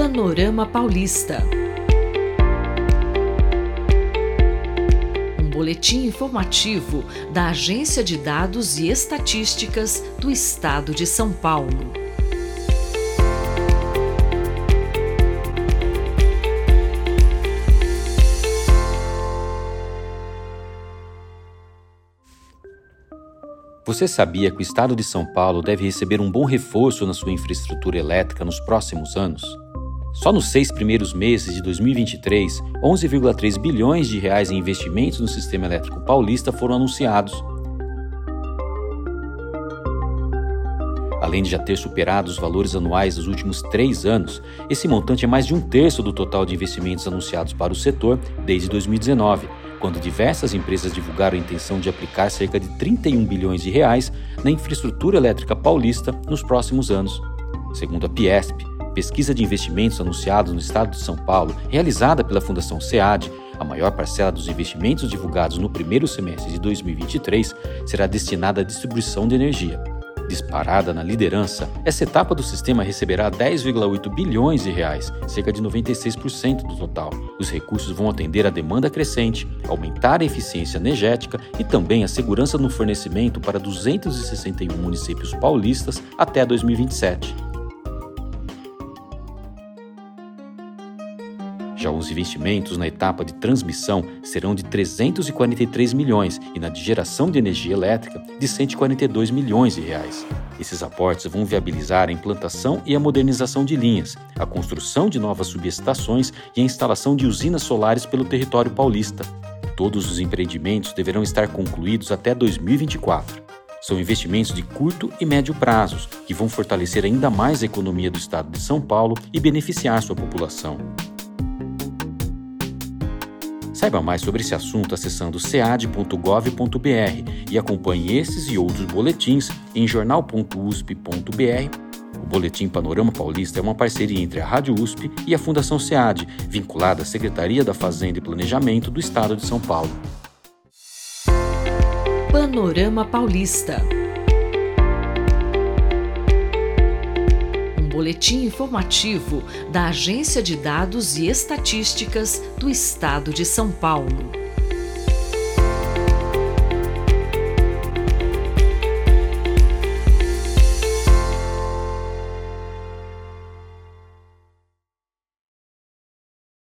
Panorama Paulista. Um boletim informativo da Agência de Dados e Estatísticas do Estado de São Paulo. Você sabia que o estado de São Paulo deve receber um bom reforço na sua infraestrutura elétrica nos próximos anos? Só nos seis primeiros meses de 2023, 11,3 bilhões de reais em investimentos no sistema elétrico paulista foram anunciados. Além de já ter superado os valores anuais dos últimos três anos, esse montante é mais de um terço do total de investimentos anunciados para o setor desde 2019 quando diversas empresas divulgaram a intenção de aplicar cerca de 31 bilhões de reais na infraestrutura elétrica paulista nos próximos anos. Segundo a Piesp, pesquisa de investimentos anunciados no estado de São Paulo, realizada pela Fundação SEAD, a maior parcela dos investimentos divulgados no primeiro semestre de 2023 será destinada à distribuição de energia. Disparada na liderança, essa etapa do sistema receberá 10,8 bilhões de reais, cerca de 96% do total. Os recursos vão atender à demanda crescente, aumentar a eficiência energética e também a segurança no fornecimento para 261 municípios paulistas até 2027. Já os investimentos na etapa de transmissão serão de 343 milhões e na de geração de energia elétrica de 142 milhões de reais. Esses aportes vão viabilizar a implantação e a modernização de linhas, a construção de novas subestações e a instalação de usinas solares pelo território paulista. Todos os empreendimentos deverão estar concluídos até 2024. São investimentos de curto e médio prazos que vão fortalecer ainda mais a economia do estado de São Paulo e beneficiar sua população. Saiba mais sobre esse assunto acessando cead.gov.br e acompanhe esses e outros boletins em jornal.usp.br. O Boletim Panorama Paulista é uma parceria entre a Rádio USP e a Fundação SEAD, vinculada à Secretaria da Fazenda e Planejamento do Estado de São Paulo. Panorama Paulista. Boletim informativo da Agência de Dados e Estatísticas do Estado de São Paulo.